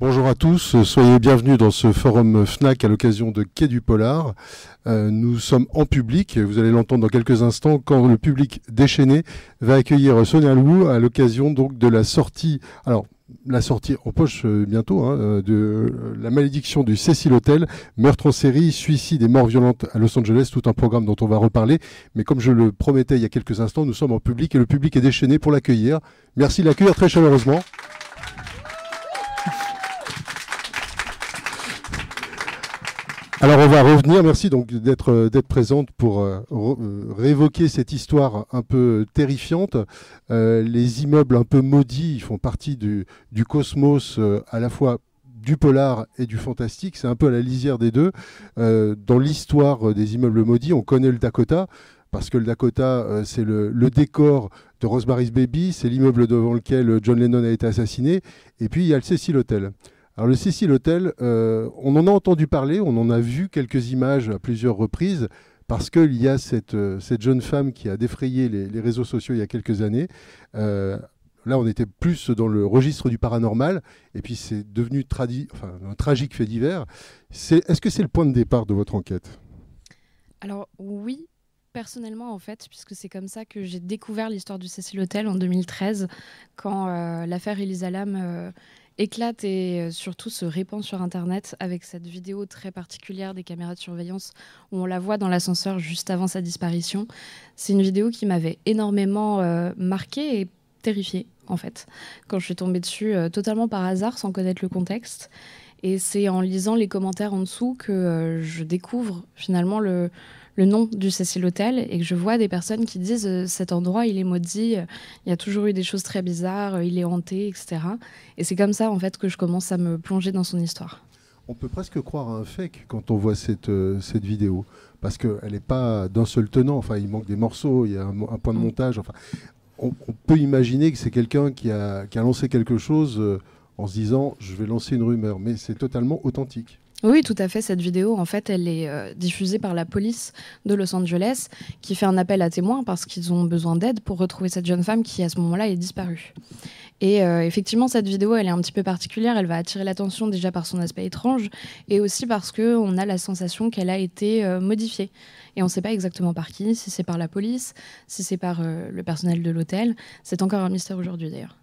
Bonjour à tous, soyez bienvenus dans ce forum FNAC à l'occasion de Quai du Polar. Euh, nous sommes en public, vous allez l'entendre dans quelques instants, quand le public déchaîné va accueillir Sonia Lou à l'occasion donc de la sortie, alors la sortie en poche euh, bientôt hein, euh, de La malédiction du Cecil Hotel, meurtre en série, suicide et mort violente à Los Angeles, tout un programme dont on va reparler. Mais comme je le promettais il y a quelques instants, nous sommes en public et le public est déchaîné pour l'accueillir. Merci de l'accueillir très chaleureusement. Alors on va revenir, merci donc d'être euh, d'être présente pour euh, euh, réévoquer cette histoire un peu terrifiante. les immeubles un peu maudits font partie du, cosmos à la fois du polar et du fantastique, c'est un peu à la lisière des deux. dans l'histoire des immeubles maudits, on connaît le Dakota, parce que le Dakota, c'est le, le, décor de Rosemary's Baby, c'est l'immeuble devant lequel John Lennon a été assassiné, et puis il y a le Cecil Hotel. Alors le Cecil Hotel, euh, on en a entendu parler, on en a vu quelques images à plusieurs reprises, parce qu'il y a cette, euh, cette, jeune femme qui a défrayé les, réseaux sociaux il y a quelques années. Euh, là, on était plus dans le registre du paranormal, et puis c'est devenu un tragique fait divers. Est-ce que c'est le point de départ de votre enquête? Alors oui, personnellement en fait, puisque c'est comme ça que j'ai découvert l'histoire du Cecil Hotel en 2013, quand l'affaire Elisa Lam éclate et euh, surtout se répand sur Internet avec cette vidéo très particulière des caméras de surveillance où on la voit dans l'ascenseur juste avant sa disparition. C'est une vidéo qui m'avait énormément euh, marquée et terrifiée en fait quand je suis tombée dessus euh, totalement par hasard sans connaître le contexte. Et c'est en lisant les commentaires en dessous que je découvre finalement le, le nom du Cecil Hotel et que je vois des personnes qui disent euh, cet endroit il est maudit, euh, il y a toujours eu des choses très bizarres, euh, il est hanté, etc. Et c'est comme ça en fait que je commence à me plonger dans son histoire. On peut presque croire à un fake quand on voit cette, cette vidéo, parce qu'elle n'est pas d'un seul tenant, enfin il manque des morceaux, il y a un, point de mm. montage, enfin on, peut imaginer que c'est quelqu'un qui a, qui a, lancé quelque chose en se disant je vais lancer une rumeur, mais c'est totalement authentique. Oui, tout à fait. Cette vidéo, en fait, elle est euh, diffusée par la police de Los Angeles, qui fait un appel à témoins parce qu'ils ont besoin d'aide pour retrouver cette jeune femme qui, à ce moment-là, est disparue. Et euh, effectivement, cette vidéo, elle est un petit peu particulière. Elle va attirer l'attention déjà par son aspect étrange et aussi parce qu'on a la sensation qu'elle a été euh, modifiée. Et on ne sait pas exactement par qui, si c'est par la police, si c'est par le personnel de l'hôtel. C'est encore un mystère aujourd'hui, d'ailleurs.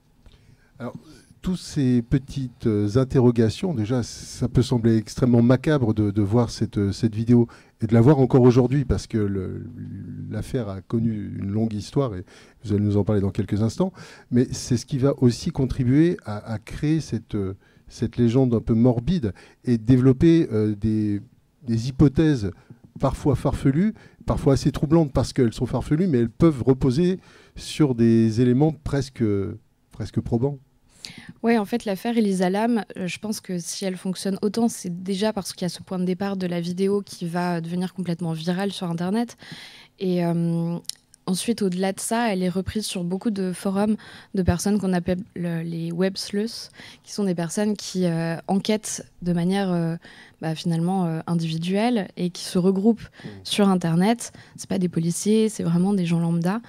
Alors, toutes ces petites euh, interrogations, déjà, ça peut sembler extrêmement macabre de, voir euh, cette, vidéo et de la voir encore aujourd'hui parce que l'affaire a connu une longue histoire et vous allez nous en parler dans quelques instants. Mais c'est ce qui va aussi contribuer à, créer euh, cette, légende un peu morbide et développer des, hypothèses parfois farfelues, parfois assez troublantes parce qu'elles sont farfelues, mais elles peuvent reposer sur des éléments presque, presque probants. Oui, en fait, l'affaire Elisa Lam, euh, je pense que si elle fonctionne autant, c'est déjà parce qu'il y a ce point de départ de la vidéo qui va devenir complètement virale sur Internet. Et euh, ensuite, au-delà de ça, elle est reprise sur beaucoup de forums de personnes qu'on appelle les web sleuths, qui sont des personnes qui euh, enquêtent de manière bah, finalement individuelle et qui se regroupent mmh. sur Internet. C'est pas des policiers, c'est vraiment des gens lambda.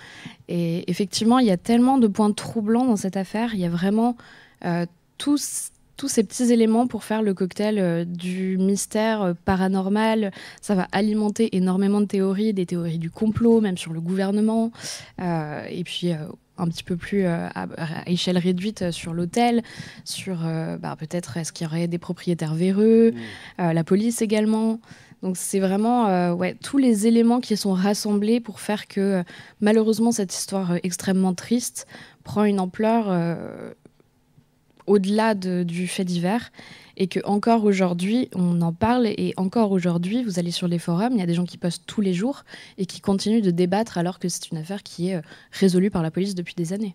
Et effectivement, il y a tellement de points troublants dans cette affaire. Il y a vraiment euh, tous, tous ces petits éléments pour faire le cocktail euh, du mystère euh, paranormal. Ça va alimenter énormément de théories, des théories du complot, même sur le gouvernement. et puis un petit peu plus à, échelle réduite sur l'hôtel, sur bah, peut-être est-ce qu'il y aurait des propriétaires véreux, mmh. la police également. Donc c'est vraiment ouais, tous les éléments qui sont rassemblés pour faire que malheureusement cette histoire extrêmement triste prend une ampleur au-delà du fait divers et que encore aujourd'hui on en parle et encore aujourd'hui vous allez sur les forums, il y a des gens qui postent tous les jours et qui continuent de débattre alors que c'est une affaire qui est euh, résolue par la police depuis des années.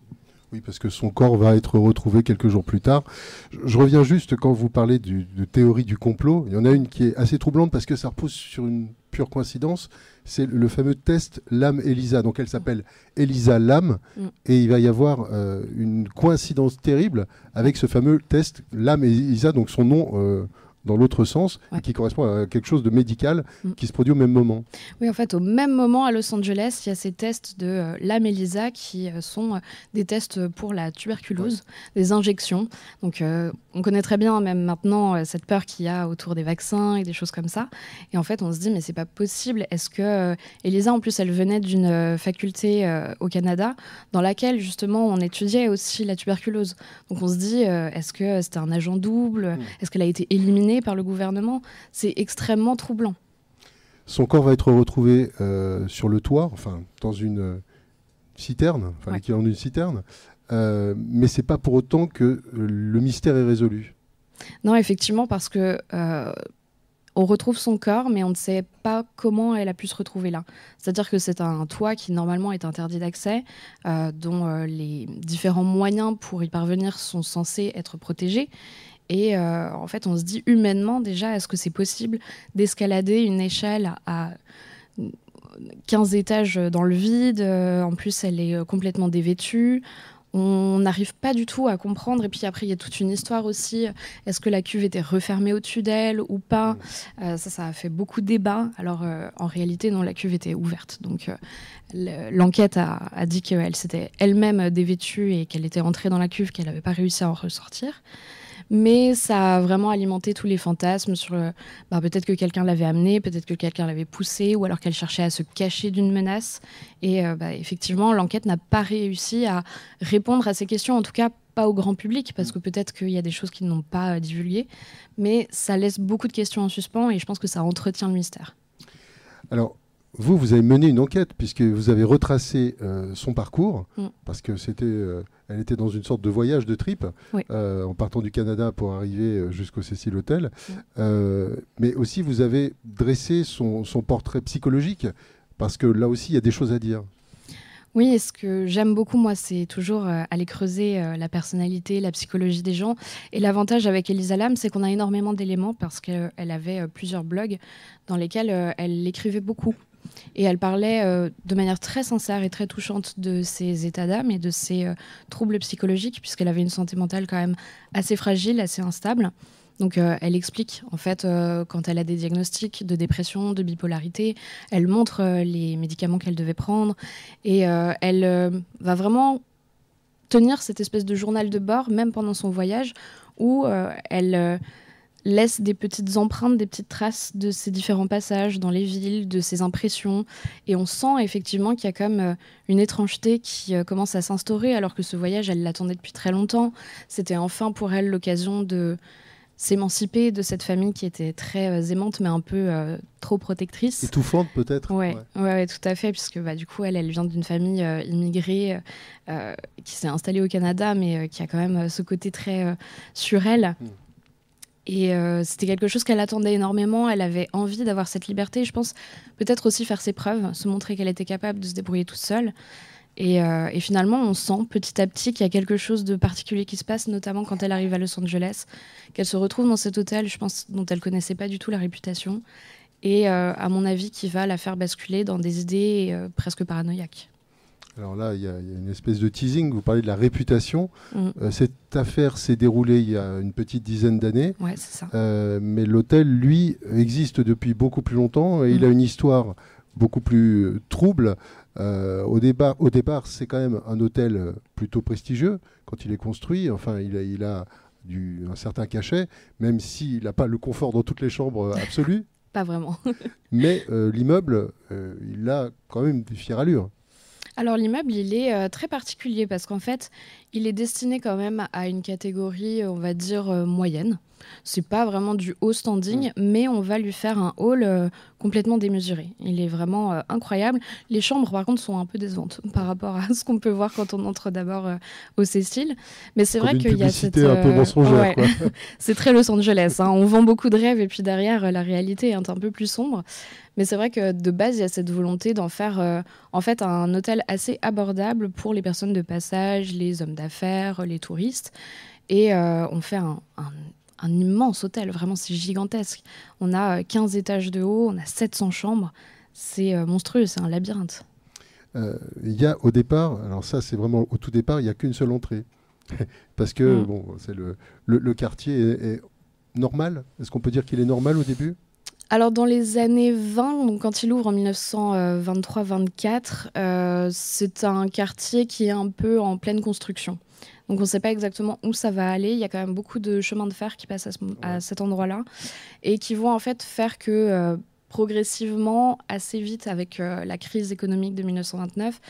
Oui, parce que son corps va être retrouvé quelques jours plus tard. Je, reviens juste quand vous parlez de théorie du complot. Il y en a une qui est assez troublante parce que ça repose sur une pure coïncidence. C'est le fameux test Lame-Elisa. Donc elle s'appelle Elisa Lame. Mm. Et il va y avoir euh, une coïncidence terrible avec ce fameux test Lame-Elisa, donc son nom euh, dans l'autre sens et qui correspond à quelque chose de médical mm. qui se produit au même moment. Oui, en fait, au même moment à Los Angeles, il y a ces tests de euh, la Melisa qui euh, sont euh, des tests pour la tuberculose, des injections. Donc, on connaît très bien, même maintenant, cette peur qu'il y a autour des vaccins et des choses comme ça. Et en fait, on se dit, mais c'est pas possible. Est-ce que Elisa, en plus, elle venait d'une faculté au Canada dans laquelle justement on étudiait aussi la tuberculose. Donc, on se dit, est-ce que c'était un agent double? Mm. Est-ce qu'elle a été éliminée? Par le gouvernement. C'est extrêmement troublant. Son corps va être retrouvé euh, sur le toit, enfin dans une citerne, enfin l'équivalent d'une citerne, euh, mais c'est pas pour autant que le mystère est résolu. Non, effectivement, parce que euh, on retrouve son corps, mais on ne sait pas comment elle a pu se retrouver là. C'est-à-dire que c'est un toit qui normalement est interdit d'accès, dont les différents moyens pour y parvenir sont censés être protégés. Et euh, en fait, on se dit humainement déjà, est-ce que c'est possible d'escalader une échelle à 15 étages dans le vide euh, En plus, elle est euh, complètement dévêtue. On n'arrive pas du tout à comprendre. Et puis après, il y a toute une histoire aussi. Est-ce que la cuve était refermée au-dessus d'elle ou pas Ça, ça a fait beaucoup de débats. Alors, en réalité, non, la cuve était ouverte. Donc, l'enquête a, a, dit qu'elle s'était elle-même dévêtue et qu'elle était entrée dans la cuve, qu'elle n'avait pas réussi à en ressortir mais ça a vraiment alimenté tous les fantasmes sur euh, bah, peut-être que quelqu'un l'avait amené, peut-être que quelqu'un l'avait poussé, ou alors qu'elle cherchait à se cacher d'une menace. Et euh, bah, effectivement, l'enquête n'a pas réussi à répondre à ces questions, en tout cas pas au grand public, parce que peut-être qu'il y a des choses qu'ils n'ont pas euh, divulguées, mais ça laisse beaucoup de questions en suspens et je pense que ça entretient le mystère. Alors, vous, vous avez mené une enquête puisque vous avez retracé euh, son parcours, mm. parce que c'était, euh, elle était dans une sorte de voyage de trip, euh, en partant du Canada pour arriver jusqu'au Cécile Hotel. Mm. mais aussi, vous avez dressé son, portrait psychologique, parce que là aussi, il y a des choses à dire. Oui, et ce que j'aime beaucoup, moi, c'est toujours aller creuser la personnalité, la psychologie des gens. Et l'avantage avec Elisa Lam, c'est qu'on a énormément d'éléments parce qu'elle avait plusieurs blogs dans lesquels elle écrivait beaucoup. Et elle parlait euh, de manière très sincère et très touchante de ses états d'âme et de ses euh, troubles psychologiques, puisqu'elle avait une santé mentale quand même assez fragile, assez instable. Donc euh, elle explique en fait quand elle a des diagnostics de dépression, de bipolarité, elle montre les médicaments qu'elle devait prendre et elle va vraiment tenir cette espèce de journal de bord même pendant son voyage où elle laisse des petites empreintes, des petites traces de ces différents passages dans les villes, de ses impressions. Et on sent effectivement qu'il y a comme euh, une étrangeté qui euh, commence à s'instaurer, alors que ce voyage, elle l'attendait depuis très longtemps. C'était enfin pour elle l'occasion de s'émanciper de cette famille qui était très euh, aimante, mais un peu trop protectrice. Étouffante peut-être Oui, ouais. ouais. tout à fait, puisque bah, du coup, elle, elle vient d'une famille immigrée qui s'est installée au Canada, mais qui a quand même ce côté très sur elle. Hmm. Et euh, c'était quelque chose qu'elle attendait énormément. Elle avait envie d'avoir cette liberté. Je pense peut-être aussi faire ses preuves, se montrer qu'elle était capable de se débrouiller toute seule. Et, euh, et finalement, on sent petit à petit qu'il y a quelque chose de particulier qui se passe, notamment quand elle arrive à Los Angeles, qu'elle se retrouve dans cet hôtel, je pense, dont elle connaissait pas du tout la réputation, et euh, à mon avis, qui va la faire basculer dans des idées presque paranoïaques. Alors là, il y, a une espèce de teasing. Vous parlez de la réputation. Mm. Euh, cette affaire s'est déroulée il y a une petite dizaine d'années. Ouais, c'est ça. Euh, mais l'hôtel, lui, existe depuis beaucoup plus longtemps et il a mm. une histoire beaucoup plus euh, trouble. au, départ, au départ, c'est quand même un hôtel plutôt prestigieux quand il est construit. Enfin, il a, il a du, un certain cachet, même s'il n'a pas le confort dans toutes les chambres absolues. pas vraiment. mais l'immeuble, il a quand même des fières allures. Alors l'immeuble, il est euh, très particulier parce qu'en fait, il est destiné quand même à une catégorie, on va dire, euh, moyenne. C'est pas vraiment du haut standing, mm. mais on va lui faire un hall euh, complètement démesuré. Il est vraiment euh, incroyable. Les chambres, par contre, sont un peu décevantes par rapport à ce qu'on peut voir quand on entre d'abord euh, au Cécile. Mais c'est vrai qu'il y a cette. un peu mensongère. c'est très Los Angeles. Hein. On vend beaucoup de rêves et puis derrière, la réalité est un peu plus sombre. Mais c'est vrai que de base, il y a cette volonté d'en faire en fait un hôtel assez abordable pour les personnes de passage, les hommes d'affaires, les touristes. Et on fait un, un un immense hôtel, vraiment c'est gigantesque. On a 15 euh, étages de haut, on a 700 chambres, c'est euh, monstrueux, c'est un labyrinthe. Euh, il y a au départ, alors ça c'est vraiment au tout départ, il n'y a qu'une seule entrée. Parce que mm. bon, c'est le, le, quartier est, normal? Est-ce qu'on peut dire qu'il est normal au début? Alors dans les années 20, donc quand il ouvre en 1923-24, euh, c'est un quartier qui est un peu en pleine construction. Donc on ne sait pas exactement où ça va aller. Il y a quand même beaucoup de chemins de fer qui passent à, cet endroit-là et qui vont en fait faire que euh, progressivement, assez vite avec euh, la crise économique de 1929,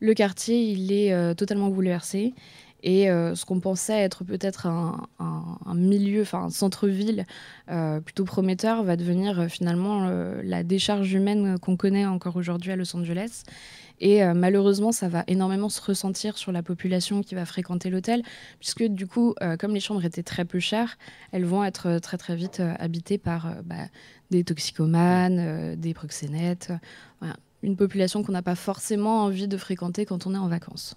le quartier il est totalement bouleversé et euh, ce qu'on pensait être peut-être un, milieu, enfin un centre-ville euh, plutôt prometteur, va devenir euh, finalement la décharge humaine qu'on connaît encore aujourd'hui à Los Angeles. Et malheureusement, ça va énormément se ressentir sur la population qui va fréquenter l'hôtel, puisque du coup, comme les chambres étaient très peu chères, elles vont être très très vite habitées par bah, des toxicomanes, des proxénètes, une population qu'on n'a pas forcément envie de fréquenter quand on est en vacances.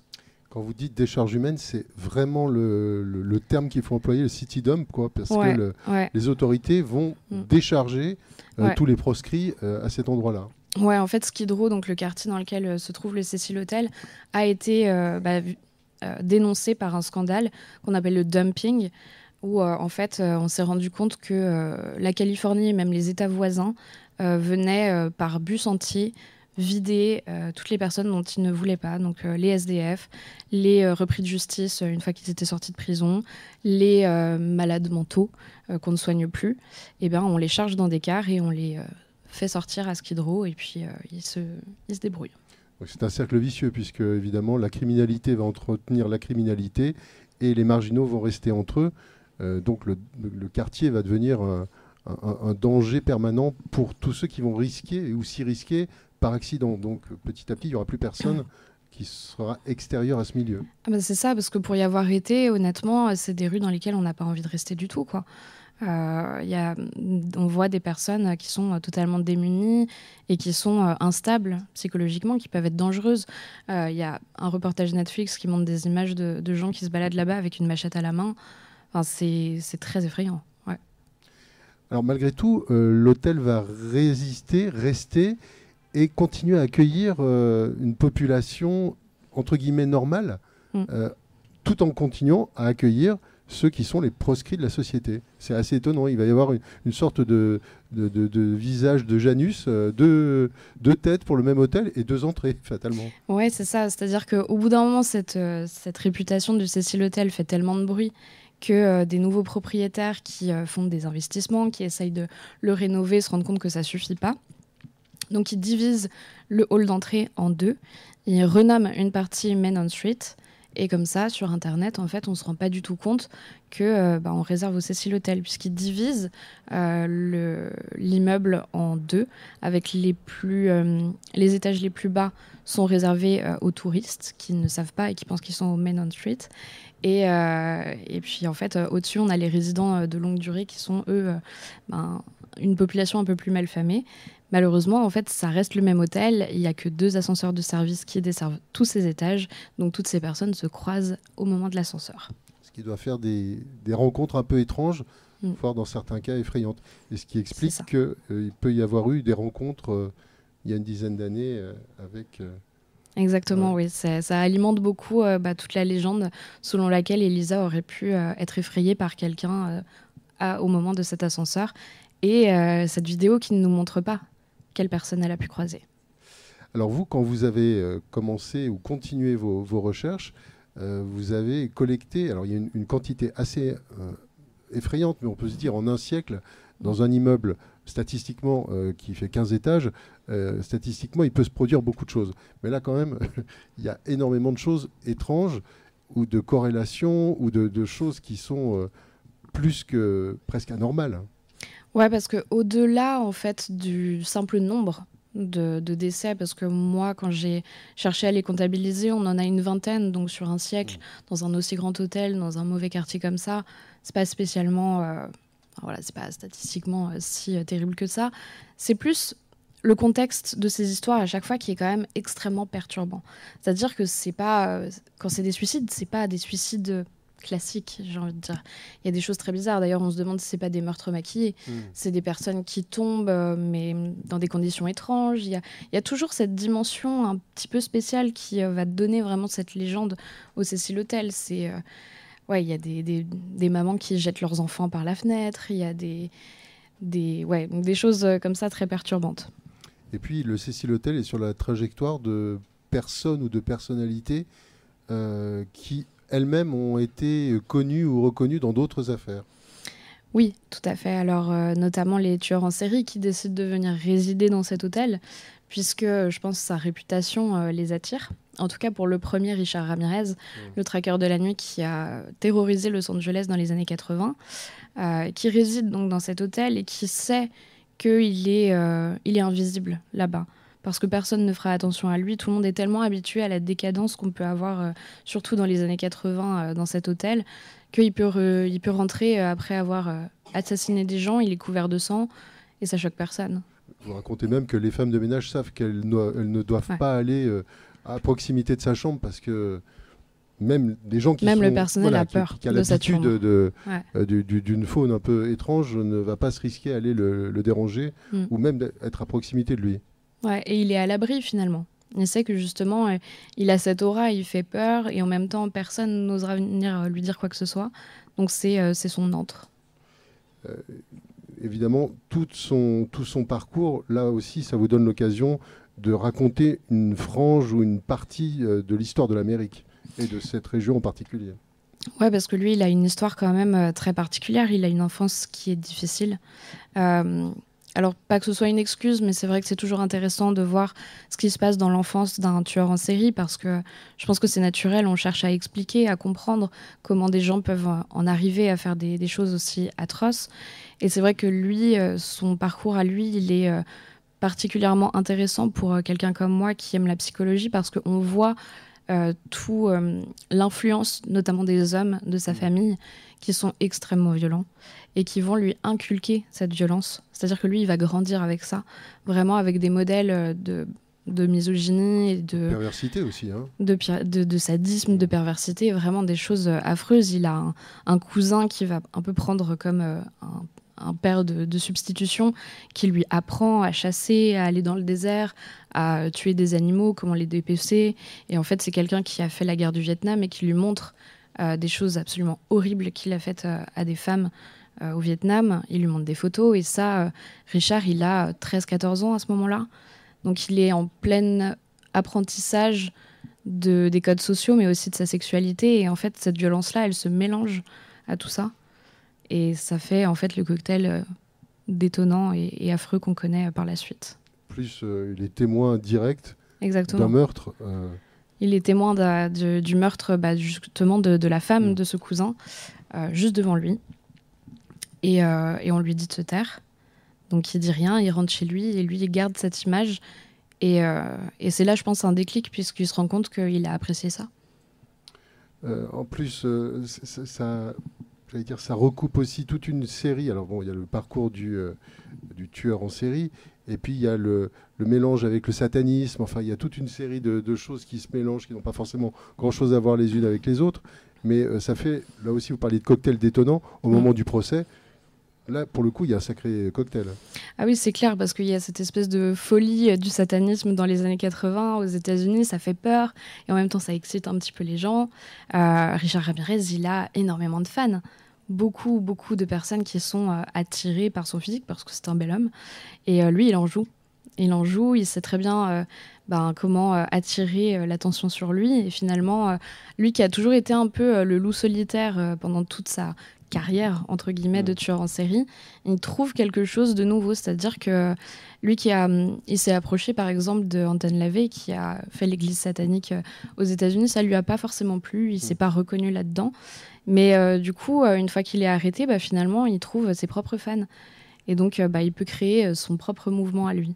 Quand vous dites décharge humaine, c'est vraiment le, terme qu'il faut employer, le city dump, quoi, parce que les autorités vont mm. décharger euh, tous les proscrits euh, à cet endroit-là. Ouais, en fait, Skid Row, donc le quartier dans lequel euh, se trouve le Cecil Hotel, a été bah, dénoncé par un scandale qu'on appelle le dumping, où en fait, on s'est rendu compte que la Californie et même les États voisins venaient par bus entier vider euh, toutes les personnes dont ils ne voulaient pas, donc euh, les SDF, les euh, repris de justice une fois qu'ils étaient sortis de prison, les malades mentaux qu'on ne soigne plus, et eh ben on les charge dans des cars et on les fait sortir à Skid Row et puis ils, se, ils se débrouillent. C'est un cercle vicieux puisque évidemment la criminalité va entretenir la criminalité et les marginaux vont rester entre eux. donc le, quartier va devenir un, un, danger permanent pour tous ceux qui vont risquer ou s'y risquer par accident. Donc petit à petit, il n'y aura plus personne qui sera extérieur à ce milieu. Ah bah, c'est ça, parce que pour y avoir été, honnêtement, c'est des rues dans lesquelles on n'a pas envie de rester du tout. Quoi. Euh, y a, on voit des personnes qui sont totalement démunies et qui sont euh, instables psychologiquement, qui peuvent être dangereuses. Euh, il y a un reportage Netflix qui montre des images de, gens qui se baladent là-bas avec une machette à la main. Enfin, c'est très effrayant. Ouais. Alors malgré tout, l'hôtel va résister, rester et continuer à accueillir euh, une population entre guillemets normale, mm. euh, tout en continuant à accueillir ceux qui sont les proscrits de la société. C'est assez étonnant. Il va y avoir une, sorte de, visage de Janus, euh, deux, têtes pour le même hôtel et deux entrées, fatalement. Ouais, c'est ça. C'est-à-dire qu'au bout d'un moment, cette, cette réputation du Cécile Hôtel fait tellement de bruit que des nouveaux propriétaires qui font des investissements, qui essayent de le rénover, se rendent compte que ça suffit pas. Donc, il divise le hall d'entrée en deux. Il renomme une partie Main on Street. Et comme ça, sur Internet, en fait, on ne se rend pas du tout compte que euh, bah, réserve au Cecil Hotel, puisqu'il divise euh, l'immeuble en deux, avec les, plus, euh, les étages les plus bas sont réservés aux touristes qui ne savent pas et qui pensent qu'ils sont au Main on Street. Et, et puis, en fait, au-dessus, on a les résidents de longue durée qui sont, eux, ben, une population un peu plus malfamée. Malheureusement, en fait, ça reste le même hôtel. Il n'y a que deux ascenseurs de service qui desservent tous ces étages. Donc toutes ces personnes se croisent au moment de l'ascenseur. Ce qui doit faire des, rencontres un peu étranges, mm. voire dans certains cas effrayantes. Et ce qui explique qu'il euh, peut y avoir eu des rencontres euh, il y a une dizaine d'années euh, avec... Exactement, oui. Ça, alimente beaucoup bah, toute la légende selon laquelle Elisa aurait pu être effrayée par quelqu'un au moment de cet ascenseur. Et cette vidéo qui ne nous montre pas quelle personne elle a pu croiser. Alors vous, quand vous avez euh, commencé ou continué vos, recherches, euh, vous avez collecté, alors il y a une, quantité assez euh, effrayante, mais on peut se dire en un siècle, dans un immeuble statistiquement qui fait 15 étages, statistiquement il peut se produire beaucoup de choses. Mais là quand même, il y a énormément de choses étranges ou de corrélations ou de, de choses qui sont plus que presque anormales. Ouais, parce que au-delà en fait du simple nombre de, décès, parce que moi, quand j'ai cherché à les comptabiliser, on en a une vingtaine, donc sur un siècle, mmh. dans un aussi grand hôtel, dans un mauvais quartier comme ça, c'est pas spécialement, euh, voilà, c'est pas statistiquement euh, si euh, terrible que ça. C'est plus le contexte de ces histoires à chaque fois qui est quand même extrêmement perturbant. C'est-à-dire que c'est pas, quand c'est des suicides, c'est pas des suicides classique, j'ai envie de dire. Il y a des choses très bizarres. D'ailleurs, on se demande si c'est pas des meurtres maquillés. Hmm. C'est des personnes qui tombent, euh, mais dans des conditions étranges. Il y, a, il y, a, toujours cette dimension un petit peu spéciale qui euh, va donner vraiment cette légende au Cécile Hotel. C'est euh, ouais, il y a des, des, mamans qui jettent leurs enfants par la fenêtre, il y a des, des, ouais, des choses comme ça très perturbantes. Et puis le Cécile Hotel est sur la trajectoire de personnes ou de personnalités qui elles-mêmes ont été connues ou reconnues dans d'autres affaires. Oui, tout à fait. Alors, euh, notamment les tueurs en série qui décident de venir résider dans cet hôtel, puisque je pense que sa réputation euh, les attire. En tout cas, pour le premier, Richard Ramirez, mmh. le traqueur de la nuit qui a terrorisé Los Angeles dans les années 80, qui réside donc dans cet hôtel et qui sait qu'il est, il est invisible là-bas parce que personne ne fera attention à lui. Tout le monde est tellement habitué à la décadence qu'on peut avoir, euh, surtout dans les années 80, euh, dans cet hôtel, qu'il peut, il peut rentrer euh, après avoir assassiné des gens, il est couvert de sang, et ça choque personne. Vous racontez même que les femmes de ménage savent qu'elles ne, doivent pas aller à proximité de sa chambre parce que même des gens qui même sont, le personnel a peur qui, a l'habitude d'une faune un peu étrange ne va pas se risquer à aller le, déranger mm. ou même être à proximité de lui. Ouais, et il est à l'abri finalement. Il sait que justement, euh, il a cette aura, il fait peur, et en même temps, personne n'osera venir euh, lui dire quoi que ce soit. Donc c'est euh, son antre. évidemment, tout son, tout son parcours, là aussi, ça vous donne l'occasion de raconter une frange ou une partie de l'histoire de l'Amérique et de cette région en particulier. Ouais, parce que lui, il a une histoire quand même très particulière. Il a une enfance qui est difficile. Alors, pas que ce soit une excuse, mais c'est vrai que c'est toujours intéressant de voir ce qui se passe dans l'enfance d'un tueur en série, parce que je pense que c'est naturel, on cherche à expliquer, à comprendre comment des gens peuvent en arriver à faire des, choses aussi atroces. Et c'est vrai que lui, euh, son parcours à lui, il est euh, particulièrement intéressant pour euh, quelqu'un comme moi qui aime la psychologie, parce qu'on voit tout l'influence, notamment des hommes de sa famille, qui sont extrêmement violents et qui vont lui inculquer cette violence. C'est-à-dire que lui, il va grandir avec ça, vraiment avec des modèles euh, de, de misogynie et de perversité aussi, hein. de, de, sadisme, de perversité, vraiment des choses euh, affreuses. Il a un, cousin qui va un peu prendre comme euh, un, père de, substitution qui lui apprend à chasser, à aller dans le désert, à tuer des animaux, comment les dépecer. Et en fait, c'est quelqu'un qui a fait la guerre du Vietnam et qui lui montre des choses absolument horribles qu'il a faites à des femmes euh, au Vietnam. Il lui montre des photos et ça, euh, Richard, il a 13-14 ans à ce moment-là. Donc il est en plein apprentissage de, des codes sociaux, mais aussi de sa sexualité. Et en fait, cette violence-là, elle se mélange à tout ça. Et ça fait en fait le cocktail euh, détonnant et, affreux qu'on connaît par la suite. Plus il est témoin direct d'un meurtre. Il est témoin du meurtre bah, justement de, la femme mm. de ce cousin, juste devant lui. Euh, et, on lui dit de se taire. Donc il dit rien, il rentre chez lui et lui il garde cette image. Et, euh, c'est là, je pense, un déclic puisqu'il se rend compte qu'il a apprécié ça. Euh, en plus, ça, dire, ça recoupe aussi toute une série. Alors bon, il y a le parcours du, du tueur en série, et puis il y a le, mélange avec le satanisme. Enfin, il y a toute une série de, de choses qui se mélangent, qui n'ont pas forcément grand-chose à voir les unes avec les autres. Mais ça fait, là aussi, vous parliez de cocktail détonnant au mm. moment du procès. Là, pour le coup, il y a un sacré cocktail. Ah oui, c'est clair, parce qu'il y a cette espèce de folie euh, du satanisme dans les années 80 aux États-Unis, ça fait peur, et en même temps, ça excite un petit peu les gens. Euh, Richard Ramirez, il a énormément de fans. Beaucoup, beaucoup de personnes qui sont euh, attirées par son physique, parce que c'est un bel homme. Et lui, il en joue. Il en joue, il sait très bien ben, comment attirer l'attention sur lui. Et finalement, lui qui a toujours été un peu le loup solitaire pendant toute sa carrière entre guillemets de mm. tueur en série, il trouve quelque chose de nouveau, c'est-à-dire que lui qui a, il s'est approché par exemple de Anton LaVey qui a fait l'Église satanique euh, aux États-Unis, ça lui a pas forcément plu, il s'est mm. pas reconnu là-dedans, mais euh, du coup euh, une fois qu'il est arrêté, bah, finalement il trouve ses propres fans et donc bah, il peut créer son propre mouvement à lui.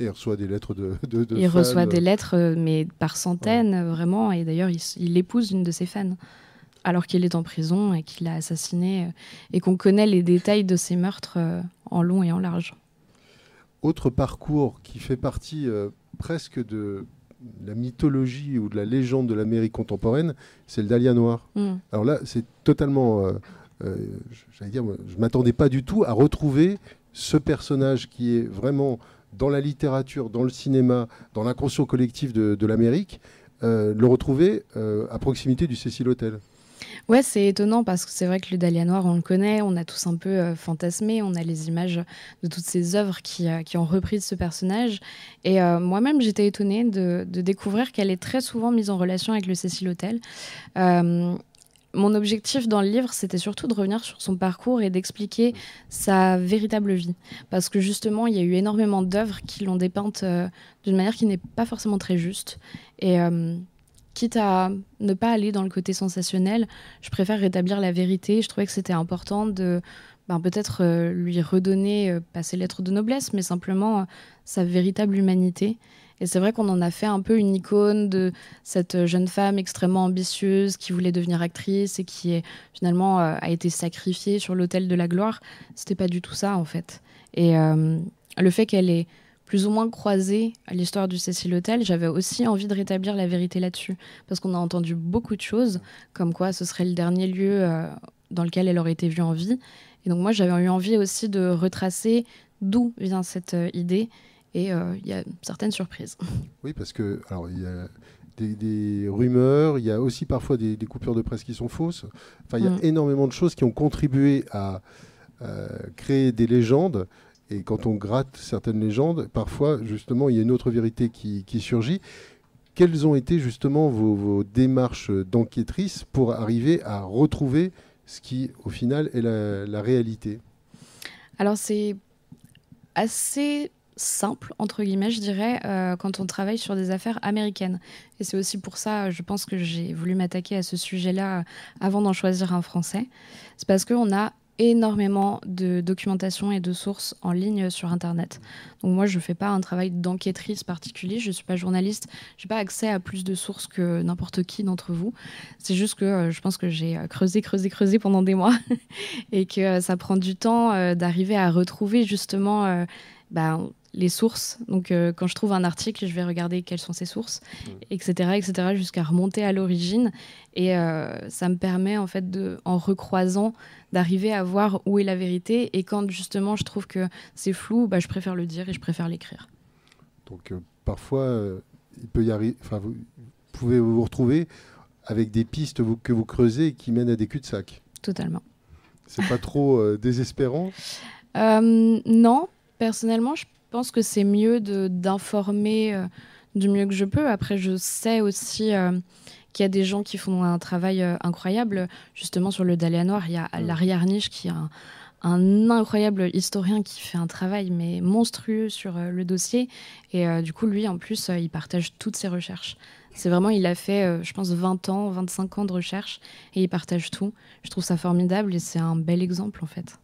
Et il reçoit des lettres de, Il reçoit des lettres, mais par centaines, vraiment. Et d'ailleurs, il, il, épouse une de ses fans alors qu'il est en prison et qu'il a assassiné, euh, et qu'on connaît les détails de ses meurtres euh, en long et en large. Autre parcours qui fait partie euh, presque de la mythologie ou de la légende de l'Amérique contemporaine, c'est le Dahlia Noir. Mm. Alors là, c'est totalement... j'allais dire, je ne m'attendais pas du tout à retrouver ce personnage qui est vraiment dans la littérature, dans le cinéma, dans l'inconscient collectif de, l'Amérique, le retrouver à proximité du Cecil Hotel. Ouais, c'est étonnant parce que c'est vrai que le Dahlia Noir, on le connaît, on a tous un peu euh, fantasmé, on a les images de toutes ces œuvres qui, euh, qui ont repris ce personnage. Et euh, moi-même, j'étais étonnée de, découvrir qu'elle est très souvent mise en relation avec le Cecil Hotel. mon objectif dans le livre, c'était surtout de revenir sur son parcours et d'expliquer sa véritable vie. Parce que justement, il y a eu énormément d'œuvres qui l'ont dépeinte d'une manière qui n'est pas forcément très juste. Et quitte à ne pas aller dans le côté sensationnel, je préfère rétablir la vérité. Je trouvais que c'était important de ben, peut-être euh, lui redonner, euh, pas ses lettres de noblesse, mais simplement euh, sa véritable humanité. Et c'est vrai qu'on en a fait un peu une icône de cette jeune femme extrêmement ambitieuse qui voulait devenir actrice et qui finalement a été sacrifiée sur l'autel de la gloire. C'était pas du tout ça en fait. Et le fait qu'elle ait plus ou moins croisé à l'histoire du Cecil Hotel, j'avais aussi envie de rétablir la vérité là-dessus. Parce qu'on a entendu beaucoup de choses, comme quoi ce serait le dernier lieu euh, dans lequel elle aurait été vue en vie. Et donc moi, j'avais eu envie aussi de retracer d'où vient cette euh, idée. Et euh, il y a certaines surprises. Oui, parce que alors il y a des, rumeurs, il y a aussi parfois des, coupures de presse qui sont fausses. Enfin, il y a mm. énormément de choses qui ont contribué à créer des légendes et quand on gratte certaines légendes, parfois, justement, il y a une autre vérité qui, surgit. Quelles ont été justement vos, démarches d'enquêtrice pour arriver à retrouver ce qui, au final, est la, réalité? Alors, c'est assez simple, entre guillemets, je dirais, euh, quand on travaille sur des affaires américaines. Et c'est aussi pour ça, je pense que j'ai voulu m'attaquer à ce sujet-là avant d'en choisir un français. C'est parce qu'on a énormément de documentation et de sources en ligne sur Internet. Donc moi, je ne fais pas un travail d'enquêtrice particulier, je ne suis pas journaliste, je n'ai pas accès à plus de sources que n'importe qui d'entre vous. C'est juste que euh, je pense que j'ai euh, creusé, creusé, creusé pendant des mois et que euh, ça prend du temps d'arriver à retrouver justement... Bah, les sources. Donc, euh, quand je trouve un article, je vais regarder quelles sont ses sources, etc., mm. etc., jusqu'à remonter à l'origine. Et euh, ça me permet, en fait, de, en recroisant, d'arriver à voir où est la vérité. Et quand justement je trouve que c'est flou, bah, je préfère le dire et je préfère l'écrire. Donc, euh, parfois, il peut y arriver. Enfin, vous pouvez vous retrouver avec des pistes que vous creusez qui mènent à des cul-de-sac. Totalement. C'est pas trop désespérant? Non, personnellement, je pense que c'est mieux d'informer euh, du mieux que je peux. Après, je sais aussi euh, qu'il y a des gens qui font un travail euh, incroyable. Justement, sur le Dahlia Noir, il y a Larry Arniche qui est un, incroyable historien qui fait un travail mais monstrueux sur le dossier. Et du coup, lui, en plus, il partage toutes ses recherches. C'est vraiment, il a fait, je pense, 20 ans, 25 ans de recherche et il partage tout. Je trouve ça formidable et c'est un bel exemple, en fait.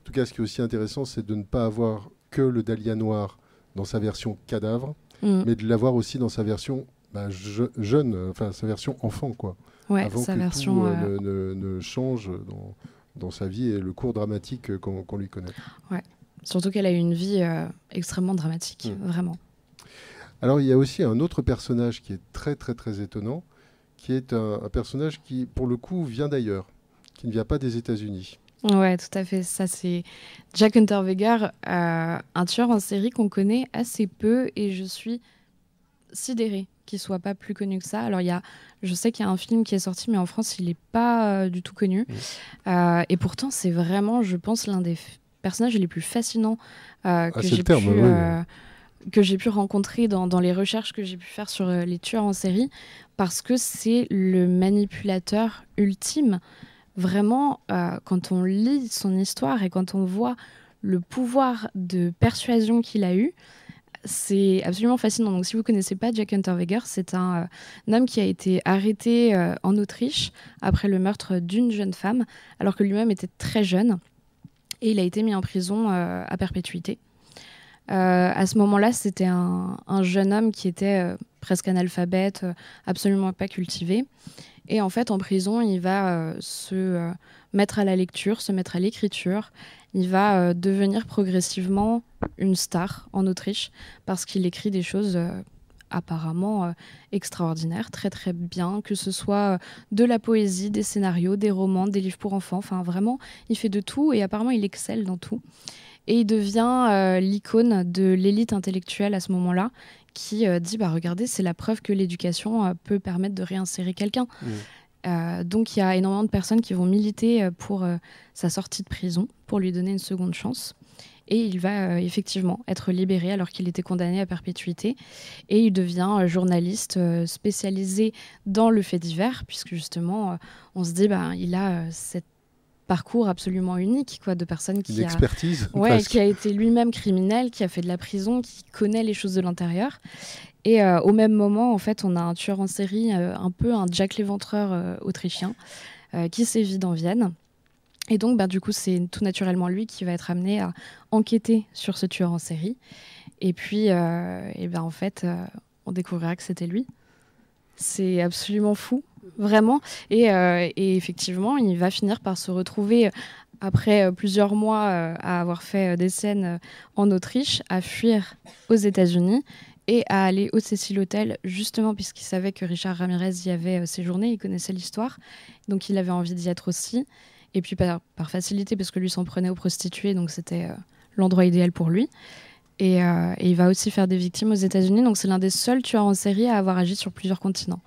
En tout cas, ce qui est aussi intéressant, c'est de ne pas avoir que le Dahlia noir dans sa version cadavre, mm. mais de l'avoir aussi dans sa version bah, jeune, enfin sa version enfant, quoi. Ouais, avant sa que version tout, euh, euh, ne, change dans, dans, sa vie et le cours dramatique euh, qu'on lui connaît. Ouais. Surtout qu'elle a eu une vie extrêmement dramatique, mm. vraiment. Alors il y a aussi un autre personnage qui est très très très étonnant, qui est un, un personnage qui pour le coup vient d'ailleurs, qui ne vient pas des États-Unis. Ouais, tout à fait. Ça, c'est Jack Unterweger, euh, un tueur en série qu'on connaît assez peu et je suis sidérée qu'il soit pas plus connu que ça. Alors, il y a, je sais qu'il y a un film qui est sorti, mais en France, il n'est pas euh, du tout connu. Euh, et pourtant, c'est vraiment, je pense, l'un des personnages les plus fascinants ah, que j'ai pu. que j'ai pu rencontrer dans, dans, les recherches que j'ai pu faire sur les tueurs en série, parce que c'est le manipulateur ultime vraiment, euh, quand on lit son histoire et quand on voit le pouvoir de persuasion qu'il a eu, c'est absolument fascinant. Donc, si vous ne connaissez pas Jack Unterweger, c'est un, euh, homme qui a été arrêté euh, en Autriche après le meurtre d'une jeune femme, alors que lui-même était très jeune. Et il a été mis en prison à perpétuité. à ce moment-là, c'était un, un, jeune homme qui était presque analphabète, absolument pas cultivé. Et en fait, en prison, il va euh, se euh, mettre à la lecture, se mettre à l'écriture. Il va euh, devenir progressivement une star en Autriche parce qu'il écrit des choses apparemment extraordinaires, très très bien, que ce soit de la poésie, des scénarios, des romans, des livres pour enfants. Enfin, vraiment, il fait de tout et apparemment, il excelle dans tout. Et il devient l'icône de l'élite intellectuelle à ce moment-là qui euh, dit bah regardez c'est la preuve que l'éducation euh, peut permettre de réinsérer quelqu'un. Mmh. donc il y a énormément de personnes qui vont militer pour sa sortie de prison, pour lui donner une seconde chance et il va effectivement être libéré alors qu'il était condamné à perpétuité et il devient journaliste spécialisé dans le fait divers puisque justement on se dit bah il a cette parcours absolument unique quoi de personnes qui a ouais, qui a été lui-même criminel qui a fait de la prison qui connaît les choses de l'intérieur. Et euh, au même moment en fait on a un tueur en série euh, un peu un Jack l'éventreur euh, autrichien qui sévit dans Vienne. Et donc bah, du coup c'est tout naturellement lui qui va être amené à enquêter sur ce tueur en série. Et puis et ben en fait on découvrira que c'était lui. C'est absolument fou vraiment. Euh, et, effectivement, il va finir par se retrouver, après euh, plusieurs mois euh, à avoir fait des scènes en Autriche, à fuir aux États-Unis et à aller au Cecil Hotel, justement puisqu'il savait que Richard Ramirez y avait séjourné, il connaissait l'histoire, donc il avait envie d'y être aussi. Et puis par, facilité, parce que lui s'en prenait aux prostituées, donc c'était l'endroit idéal pour lui. Et, il va aussi faire des victimes aux États-Unis, donc c'est l'un des seuls tueurs en série à avoir agi sur plusieurs continents.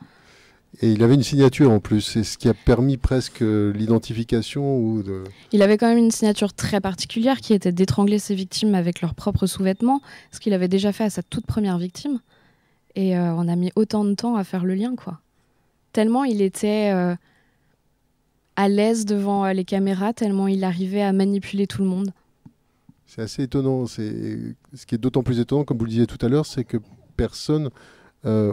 Et il avait une signature en plus, c'est ce qui a permis presque l'identification ou de... Il avait quand même une signature très particulière qui était d'étrangler ses victimes avec leurs propres sous-vêtements, ce qu'il avait déjà fait à sa toute première victime. Et euh, on a mis autant de temps à faire le lien, quoi. Tellement il était euh, à l'aise devant euh, les caméras, tellement il arrivait à manipuler tout le monde. C'est assez étonnant. Ce qui est d'autant plus étonnant, comme vous le disiez tout à l'heure, c'est que personne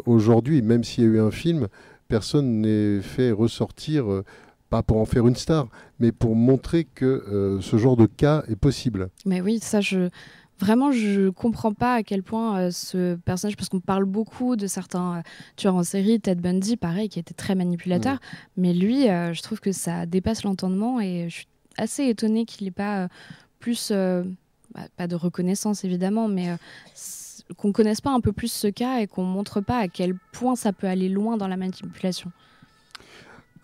aujourd'hui, même s'il y a eu un film, personne n'est fait ressortir, euh, pas pour en faire une star, mais pour montrer que euh, ce genre de cas est possible. Mais oui, ça, je. Vraiment, je comprends pas à quel point euh, ce personnage, parce qu'on parle beaucoup de certains tueurs en série, Ted Bundy, pareil, qui était très manipulateur, mais lui, je trouve que ça dépasse l'entendement et je suis assez étonnée qu'il n'ait pas plus, bah, pas de reconnaissance évidemment, mais qu'on connaisse pas un peu plus ce cas et qu'on montre pas à quel point ça peut aller loin dans la manipulation.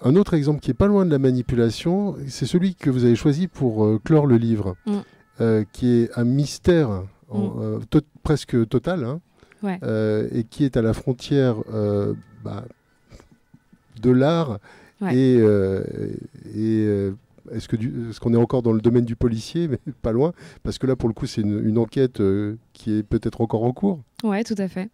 Un autre exemple qui est pas loin de la manipulation, c'est celui que vous avez choisi pour euh, clore le livre, mm. euh, qui est un mystère mm. euh, presque total, hein, et qui est à la frontière bah, de l'art et, et est-ce qu'on est, encore dans le domaine du policier, mais pas loin? Parce que là, pour le coup, c'est une, enquête euh, qui est peut-être encore en cours. Oui, tout à fait.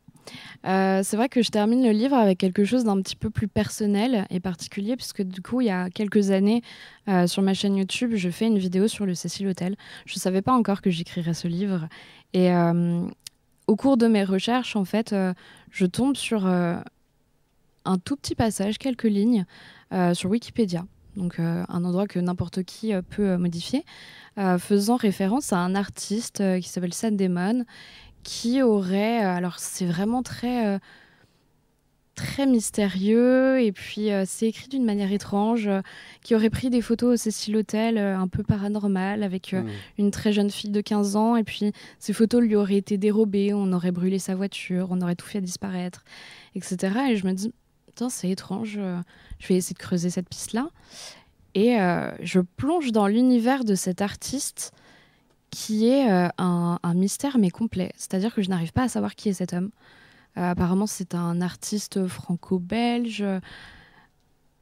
Euh, c'est vrai que je termine le livre avec quelque chose d'un petit peu plus personnel et particulier, puisque du coup, il y a quelques années, euh, sur ma chaîne YouTube, je fais une vidéo sur le Cecil Hotel. Je ne savais pas encore que j'écrirais ce livre. Et au cours de mes recherches, en fait, je tombe sur un tout petit passage, quelques lignes, sur Wikipédia donc euh, un endroit que n'importe qui euh, peut euh, modifier, faisant référence à un artiste qui s'appelle Sad Demon, qui aurait, alors c'est vraiment très très mystérieux et puis c'est écrit d'une manière étrange qui aurait pris des photos au Cecil Hotel un peu paranormal avec mmh. une très jeune fille de 15 ans et puis ces photos lui auraient été dérobées, on aurait brûlé sa voiture, on aurait tout fait disparaître, etc. Et je me dis, c'est étrange, je vais essayer de creuser cette piste-là. Et euh, je plonge dans l'univers de cet artiste qui est euh, un, mystère mais complet. C'est-à-dire que je n'arrive pas à savoir qui est cet homme. Euh, apparemment, c'est un artiste franco-belge.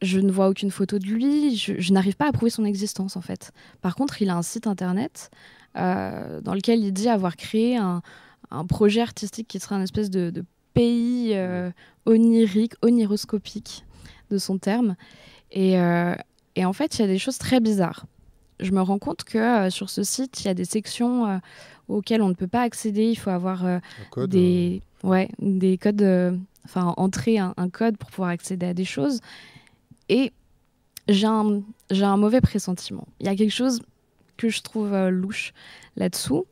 Je ne vois aucune photo de lui. Je, n'arrive pas à prouver son existence, en fait. Par contre, il a un site internet dans lequel il dit avoir créé un, projet artistique qui serait un espèce de pays onirique, oniroscopique de son terme. Et, euh, et en fait, il y a des choses très bizarres. Je me rends compte que euh, sur ce site, il y a des sections euh, auxquelles on ne peut pas accéder. Il faut avoir des, ouais, des codes, enfin, entrer un, code pour pouvoir accéder à des choses. Et j'ai un, un mauvais pressentiment. Il y a quelque chose que je trouve louche là-dessous.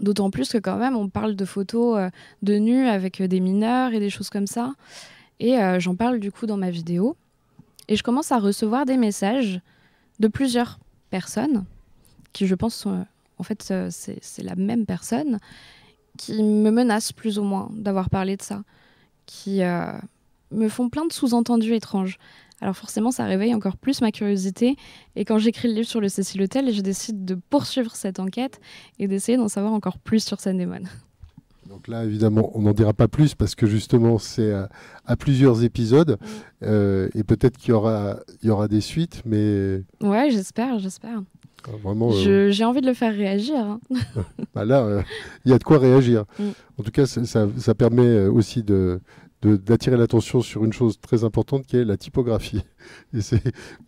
D'autant plus que quand même, on parle de photos de nus avec des mineurs et des choses comme ça. Et euh, j'en parle du coup dans ma vidéo. Et je commence à recevoir des messages de plusieurs personnes qui, je pense, en fait, euh, c'est la même personne qui me menacent plus ou moins d'avoir parlé de ça, qui euh, me font plein de sous-entendus étranges. Alors forcément, ça réveille encore plus ma curiosité. Et quand j'écris le livre sur le Cecil Hotel, je décide de poursuivre cette enquête et d'essayer d'en savoir encore plus sur Sandemon. Donc là, évidemment, on n'en dira pas plus parce que justement, c'est à, plusieurs épisodes mm. et peut-être qu'il y aura, il y aura des suites, mais. Ouais, j'espère, j'espère. Ah, vraiment. J'ai envie de le faire réagir. Hein. bah là, il y a de quoi réagir. Mm. En tout cas, ça, ça permet aussi de, d'attirer l'attention sur une chose très importante qui est la typographie. Et c'est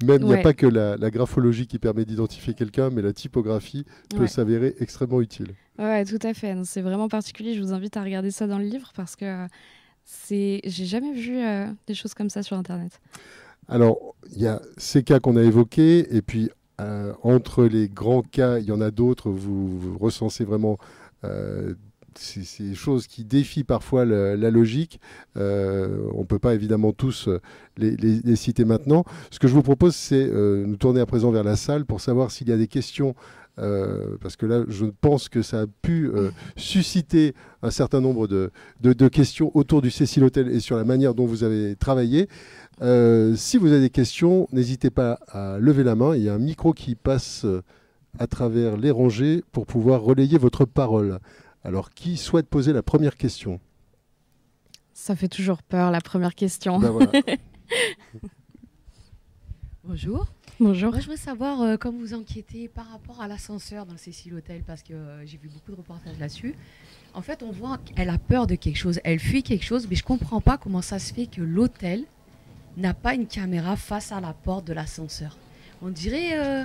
même il n'y a pas que la, graphologie qui permet d'identifier quelqu'un, mais la typographie peut s'avérer extrêmement utile. Ouais, tout à fait. C'est vraiment particulier. Je vous invite à regarder ça dans le livre parce que c'est j'ai jamais vu euh, des choses comme ça sur Internet. Alors, il y a ces cas qu'on a évoqués, et puis euh, entre les grands cas, il y en a d'autres. Vous, recensez vraiment euh, ces choses qui défient parfois la, logique. Euh, on ne peut pas évidemment tous euh, les, citer maintenant. Ce que je vous propose, c'est euh, nous tourner à présent vers la salle pour savoir s'il y a des questions. parce que là, je pense que ça a pu susciter un certain nombre de, de, questions autour du Cécile Hotel et sur la manière dont vous avez travaillé. si vous avez des questions, n'hésitez pas à lever la main. Il y a un micro qui passe à travers les rangées pour pouvoir relayer votre parole. Alors, qui souhaite poser la première question? Ça fait toujours peur, la première question. Ben Bonjour. Bonjour. Moi, je voudrais savoir euh, comment vous enquêtez par rapport à l'ascenseur dans le Cécile Hotel, parce que euh, j'ai vu beaucoup de reportages là-dessus. En fait, on voit qu'elle a peur de quelque chose, elle fuit quelque chose, mais je ne comprends pas comment ça se fait que l'hôtel n'a pas une caméra face à la porte de l'ascenseur. On dirait euh,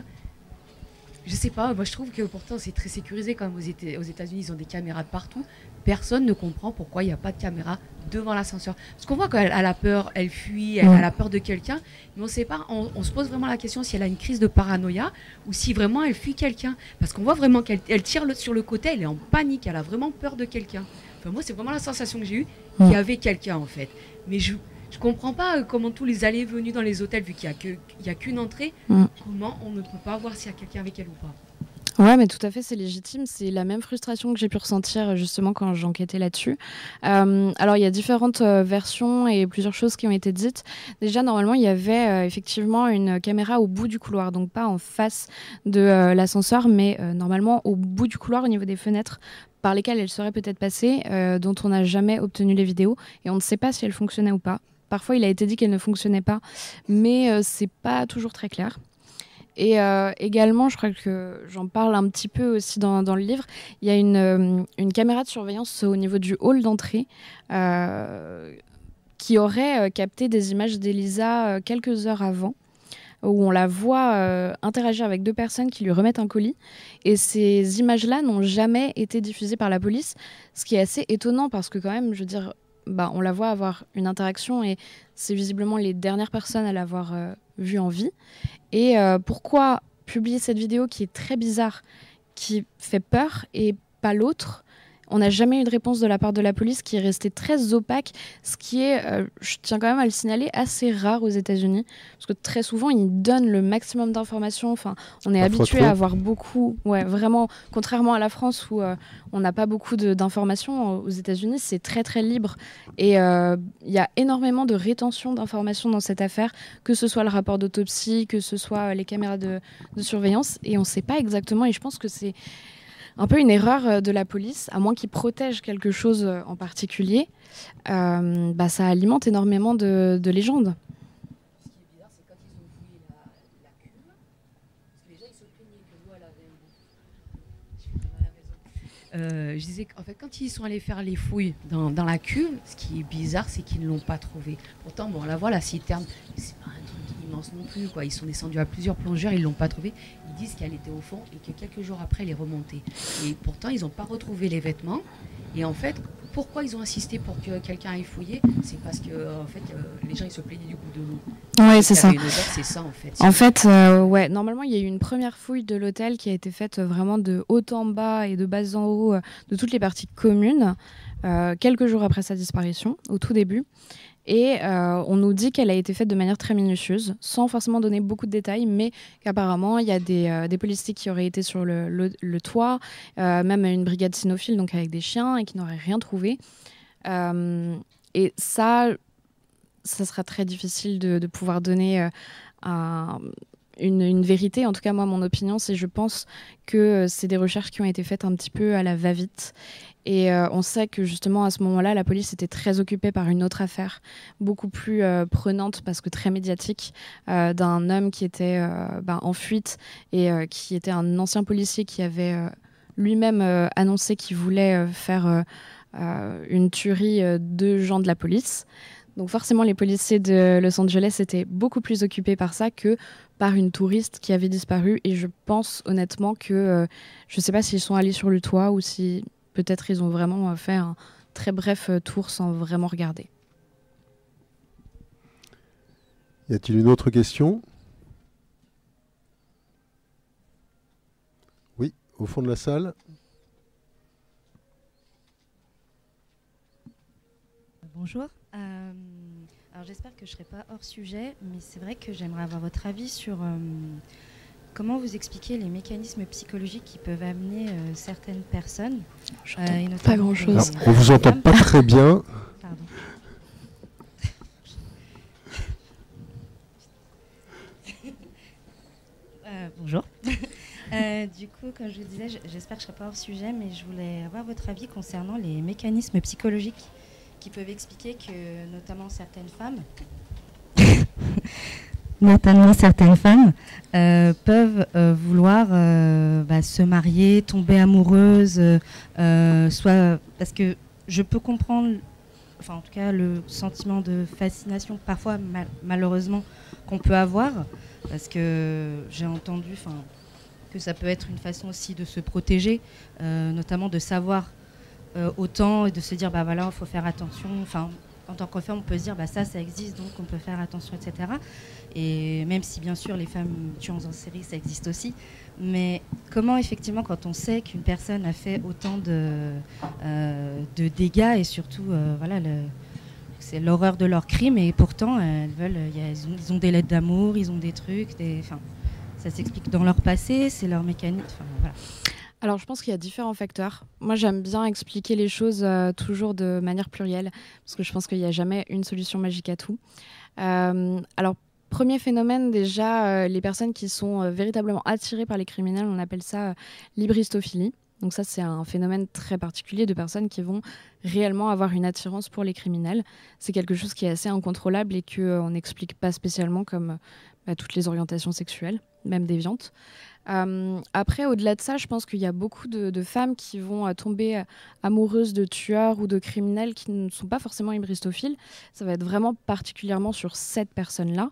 je sais pas, moi je trouve que pourtant c'est très sécurisé quand même aux États-Unis, ils ont des caméras partout. Personne ne comprend pourquoi il n'y a pas de caméra devant l'ascenseur. Parce qu'on voit qu'elle a peur, elle fuit, elle a peur de quelqu'un, mais on sait pas, on, se pose vraiment la question si elle a une crise de paranoïa ou si vraiment elle fuit quelqu'un. Parce qu'on voit vraiment qu'elle tire sur le côté, elle est en panique, elle a vraiment peur de quelqu'un. Enfin, moi c'est vraiment la sensation que j'ai eue, qu'il y avait quelqu'un en fait. Mais je, je comprends pas euh, comment tous les allées et venues dans les hôtels, vu qu'il n'y a qu'une entrée, mm. comment on ne peut pas voir s'il y a quelqu'un avec elle ou pas. Ouais, mais tout à fait, c'est légitime. C'est la même frustration que j'ai pu ressentir justement quand j'enquêtais là-dessus. Euh, alors, il y a différentes euh, versions et plusieurs choses qui ont été dites. Déjà, normalement, il y avait effectivement une caméra au bout du couloir, donc pas en face de l'ascenseur, mais normalement au bout du couloir, au niveau des fenêtres par lesquelles elle serait peut-être passée, dont on n'a jamais obtenu les vidéos et on ne sait pas si elle fonctionnait ou pas. Parfois, il a été dit qu'elle ne fonctionnait pas, mais euh, c'est pas toujours très clair. Et euh, également, je crois que j'en parle un petit peu aussi dans, le livre, il y a euh, une, caméra de surveillance au niveau du hall d'entrée qui aurait capté des images d'Elisa quelques heures avant où on la voit interagir avec deux personnes qui lui remettent un colis. Et ces images-là n'ont jamais été diffusées par la police, ce qui est assez étonnant parce que quand même, je veux dire, bah, on la voit avoir une interaction et c'est visiblement les dernières personnes à l'avoir euh, vue en vie. Et euh, pourquoi publier cette vidéo qui est très bizarre, qui fait peur et pas l'autre? On n'a jamais eu de réponse de la part de la police qui est restée très opaque, ce qui est, euh, je tiens quand même à le signaler, assez rare aux États-Unis. Parce que très souvent, ils donnent le maximum d'informations. Enfin, on est habitué à avoir beaucoup, ouais, vraiment, contrairement à la France où euh, on n'a pas beaucoup d'informations, aux États-Unis, c'est très très libre. Et euh, il y a énormément de rétention d'informations dans cette affaire, que ce soit le rapport d'autopsie, que ce soit les caméras de, de surveillance. Et on ne sait pas exactement, et je pense que c'est un peu une erreur euh, de la police, à moins qu'ils protègent quelque chose euh, en particulier, euh, bah, ça alimente énormément de, légendes. Ce qui est bizarre, c'est quand ils ont fouillé la, cuve, parce que déjà ils se plaignaient que l'eau avait un euh, je disais qu'en fait, quand ils sont allés faire les fouilles dans, la cuve, ce qui est bizarre, c'est qu'ils ne l'ont pas trouvé. Pourtant, bon, on la voit, la citerne, c'est pas un truc immense non plus. Quoi. Ils sont descendus à plusieurs plongeurs, ils ne l'ont pas trouvée disent qu'elle était au fond et que quelques jours après, elle est remontée. Et pourtant, ils n'ont pas retrouvé les vêtements. Et en fait, pourquoi ils ont insisté pour que quelqu'un aille fouiller? C'est parce que en fait, euh, les gens ils se plaignaient du goût de l'eau. Oui, c'est ça. C'est ça en fait. En fait, euh, ouais, normalement, il y a eu une première fouille de l'hôtel qui a été faite vraiment de haut en bas et de bas en haut, euh, de toutes les parties communes, quelques jours après sa disparition, au tout début. Et euh, on nous dit qu'elle a été faite de manière très minutieuse, sans forcément donner beaucoup de détails, mais qu'apparemment, il y a des, euh, policiers qui auraient été sur le, toit, euh, même une brigade cynophile, donc avec des chiens, et qui n'auraient rien trouvé. et ça, ça sera très difficile de, pouvoir donner un une, vérité. En tout cas, moi, mon opinion, c'est je pense que c'est des recherches qui ont été faites un petit peu à la va-vite Et euh, on sait que justement à ce moment-là, la police était très occupée par une autre affaire, beaucoup plus euh, prenante parce que très médiatique, euh, d'un homme qui était ben, en fuite et qui était un ancien policier qui avait lui-même annoncé qu'il voulait faire une tuerie de gens de la police. Donc forcément, les policiers de Los Angeles étaient beaucoup plus occupés par ça que par une touriste qui avait disparu. Et je pense honnêtement que je ne sais pas s'ils sont allés sur le toit ou si peut-être ils ont vraiment euh, fait un très bref euh, tour sans vraiment regarder. Y a-t-il une autre question? Oui, au fond de la salle. Bonjour. Euh, alors j'espère que je ne serai pas hors sujet, mais c'est vrai que j'aimerais avoir votre avis sur Comment vous expliquez les mécanismes psychologiques qui peuvent amener euh, certaines personnes euh, Pas grand-chose. On vous entend pas très bien. Pardon. Euh, bonjour. du coup, comme je vous disais, j'espère que je ne serai pas hors sujet, mais je voulais avoir votre avis concernant les mécanismes psychologiques qui peuvent expliquer que notamment certaines femmes notamment certaines femmes, euh, peuvent euh, vouloir euh, bah, se marier, tomber amoureuses, soit parce que je peux comprendre, en tout cas le sentiment de fascination parfois malheureusement qu'on peut avoir, parce que j'ai entendu, que ça peut être une façon aussi de se protéger, notamment de savoir autant et de se dire bah voilà il faut faire attention, en tant qu'enfant, on peut se dire bah ça, ça existe, donc on peut faire attention, etc. Et même si bien sûr les femmes tueuses en série, ça existe aussi, mais comment effectivement quand on sait qu'une personne a fait autant de, euh, dégâts et surtout euh, voilà c'est l'horreur de leur crime et pourtant elles veulent, ils, ont, des lettres d'amour, ils ont des trucs, des, ça s'explique dans leur passé, c'est leur mécanique. Voilà. Alors, je pense qu'il y a différents facteurs. Moi, j'aime bien expliquer les choses euh, toujours de manière plurielle, parce que je pense qu'il n'y a jamais une solution magique à tout. Euh, alors, premier phénomène, déjà, euh, les personnes qui sont véritablement attirées par les criminels, on appelle ça l'ibristophilie. Donc ça, c'est un phénomène très particulier de personnes qui vont réellement avoir une attirance pour les criminels. C'est quelque chose qui est assez incontrôlable et qu'on n'explique pas spécialement comme bah, toutes les orientations sexuelles, même déviantes. Euh, après, au-delà de ça, je pense qu'il y a beaucoup de, femmes qui vont euh, tomber euh, amoureuses de tueurs ou de criminels qui ne sont pas forcément hybristophiles. Ça va être vraiment particulièrement sur cette personne-là.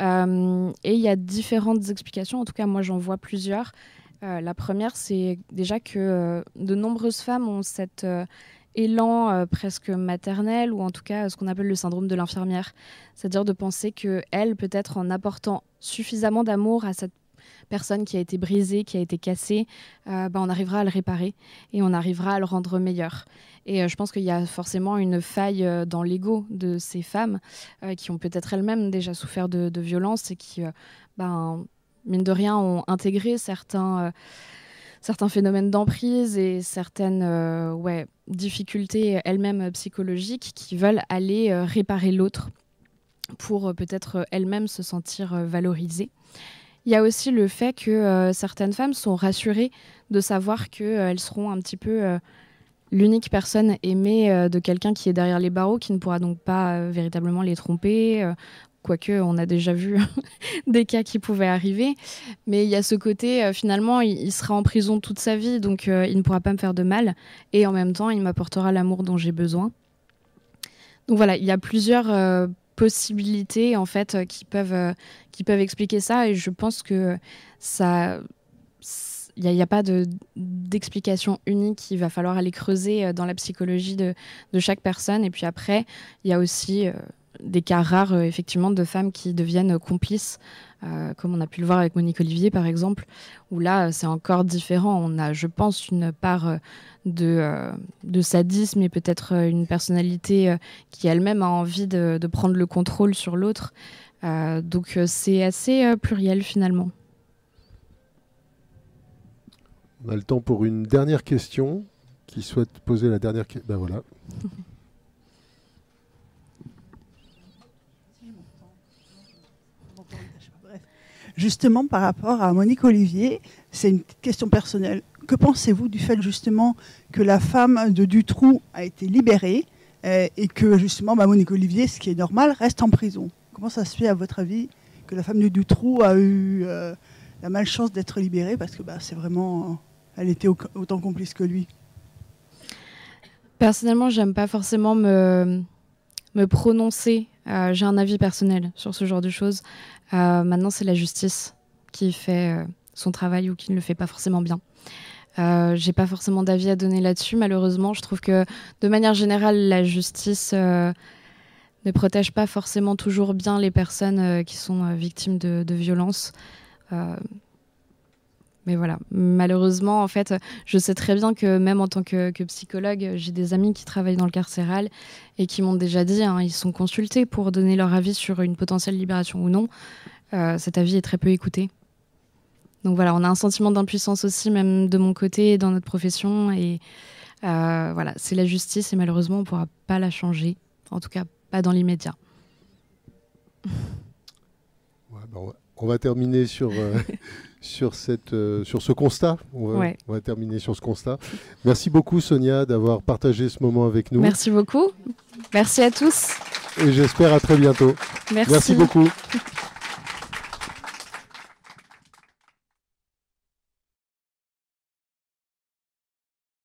et il y a différentes explications. En tout cas, moi, j'en vois plusieurs. la première, c'est déjà que de nombreuses femmes ont cet élan presque maternel, ou en tout cas ce qu'on appelle le syndrome de l'infirmière. C'est-à-dire de penser qu'elle, peut-être en apportant suffisamment d'amour à cette personne qui a été brisée, qui a été cassée, euh, bah, on arrivera à le réparer et on arrivera à le rendre meilleur. Et euh, je pense qu'il y a forcément une faille euh, dans l'ego de ces femmes qui ont peut-être elles-mêmes déjà souffert de, de violences et qui, ben, mine de rien, ont intégré certains certains phénomènes d'emprise et certaines ouais, difficultés elles-mêmes psychologiques qui veulent aller réparer l'autre pour peut-être elles-mêmes se sentir valorisées. Il y a aussi le fait que euh, certaines femmes sont rassurées de savoir qu'elles euh, seront un petit peu euh, l'unique personne aimée de quelqu'un qui est derrière les barreaux, qui ne pourra donc pas véritablement les tromper. Quoique, on a déjà vu des cas qui pouvaient arriver. Mais il y a ce côté, finalement, il, sera en prison toute sa vie, donc il ne pourra pas me faire de mal. Et en même temps, il m'apportera l'amour dont j'ai besoin. Donc voilà, il y a plusieurs possibilités en fait euh, qui peuvent euh, qui peuvent expliquer ça et je pense que ça il n'y a, pas d'explication unique. Il va falloir aller creuser euh, dans la psychologie de chaque personne. Et puis après, il y a aussi des cas rares, effectivement, de femmes qui deviennent complices, comme on a pu le voir avec Monique Olivier, par exemple, où là, c'est encore différent. On a, je pense, une part de, euh, de sadisme et peut-être euh, une personnalité euh, qui elle-même a envie de, prendre le contrôle sur l'autre. donc c'est assez pluriel finalement. On a le temps pour une dernière question. Qui souhaite poser la dernière question Ben voilà. Justement, par rapport à Monique Olivier, c'est une question personnelle. Que pensez-vous du fait justement que la femme de Dutroux a été libérée et que justement bah, Monique Olivier, ce qui est normal, reste en prison? Comment ça se fait à votre avis que la femme de Dutroux a eu la malchance d'être libérée? Parce que bah, c'est vraiment, elle était autant complice que lui. Personnellement, j'aime pas forcément me, me prononcer. Euh, j'ai un avis personnel sur ce genre de choses. Euh, maintenant, c'est la justice qui fait euh, son travail ou qui ne le fait pas forcément bien. j'ai pas forcément d'avis à donner là-dessus. Malheureusement, je trouve que de manière générale, la justice ne protège pas forcément toujours bien les personnes qui sont victimes de, de violences. Mais voilà, malheureusement, en fait, je sais très bien que même en tant que, psychologue, j'ai des amis qui travaillent dans le carcéral et qui m'ont déjà dit, hein, ils sont consultés pour donner leur avis sur une potentielle libération ou non. Euh, cet avis est très peu écouté. Donc voilà, on a un sentiment d'impuissance aussi, même de mon côté, dans notre profession. Et euh, voilà, c'est la justice et malheureusement, on ne pourra pas la changer. En tout cas, pas dans l'immédiat. Bah, on va terminer sur, euh, sur, cette, euh, sur ce constat. On va, terminer sur ce constat. Merci beaucoup Sonia d'avoir partagé ce moment avec nous. Merci beaucoup. Merci à tous. Et j'espère à très bientôt. Merci, Merci beaucoup.